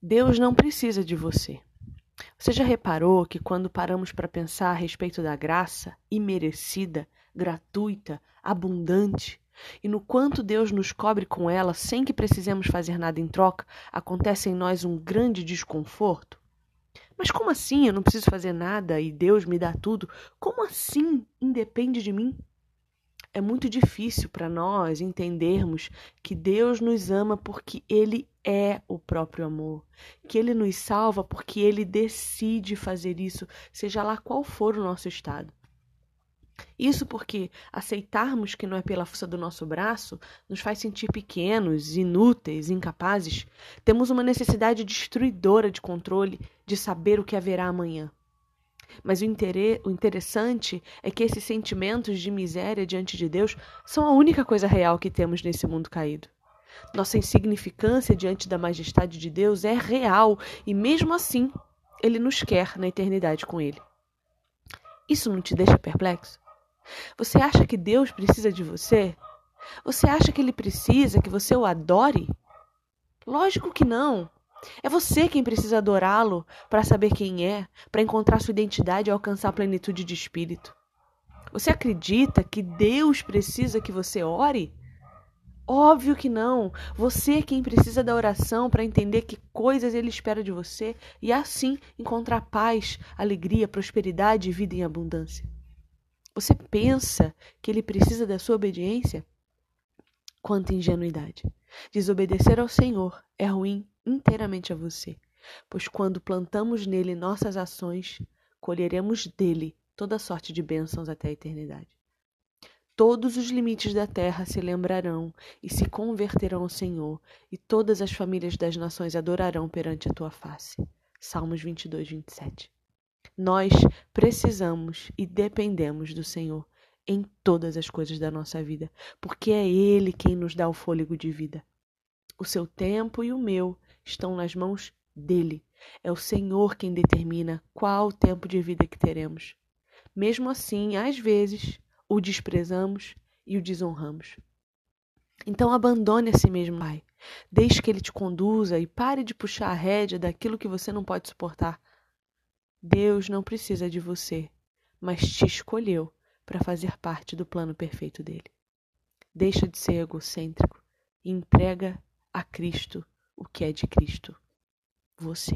Deus não precisa de você. Você já reparou que quando paramos para pensar a respeito da graça imerecida, gratuita, abundante, e no quanto Deus nos cobre com ela sem que precisemos fazer nada em troca, acontece em nós um grande desconforto? Mas como assim eu não preciso fazer nada e Deus me dá tudo? Como assim independe de mim? É muito difícil para nós entendermos que Deus nos ama porque Ele é o próprio amor, que Ele nos salva porque Ele decide fazer isso, seja lá qual for o nosso estado. Isso porque aceitarmos que não é pela força do nosso braço nos faz sentir pequenos, inúteis, incapazes. Temos uma necessidade destruidora de controle, de saber o que haverá amanhã. Mas o, o interessante é que esses sentimentos de miséria diante de Deus são a única coisa real que temos nesse mundo caído. Nossa insignificância diante da majestade de Deus é real e, mesmo assim, Ele nos quer na eternidade com Ele. Isso não te deixa perplexo? Você acha que Deus precisa de você? Você acha que Ele precisa que você o adore? Lógico que não. É você quem precisa adorá-lo para saber quem é, para encontrar sua identidade e alcançar a plenitude de espírito. Você acredita que Deus precisa que você ore? Óbvio que não. Você é quem precisa da oração para entender que coisas ele espera de você e assim encontrar paz, alegria, prosperidade e vida em abundância. Você pensa que ele precisa da sua obediência? Quanta ingenuidade! Desobedecer ao Senhor é ruim inteiramente a você, pois quando plantamos nele nossas ações, colheremos dele toda sorte de bênçãos até a eternidade. Todos os limites da terra se lembrarão e se converterão ao Senhor, e todas as famílias das nações adorarão perante a tua face. Salmos 22, 27. Nós precisamos e dependemos do Senhor em todas as coisas da nossa vida, porque é Ele quem nos dá o fôlego de vida. O seu tempo e o meu estão nas mãos dele. É o Senhor quem determina qual o tempo de vida que teremos. Mesmo assim, às vezes, o desprezamos e o desonramos. Então abandone a si mesmo, Pai. Deixe que ele te conduza e pare de puxar a rédea daquilo que você não pode suportar. Deus não precisa de você, mas te escolheu para fazer parte do plano perfeito dele. Deixa de ser egocêntrico e entrega a Cristo o que é de Cristo. Você.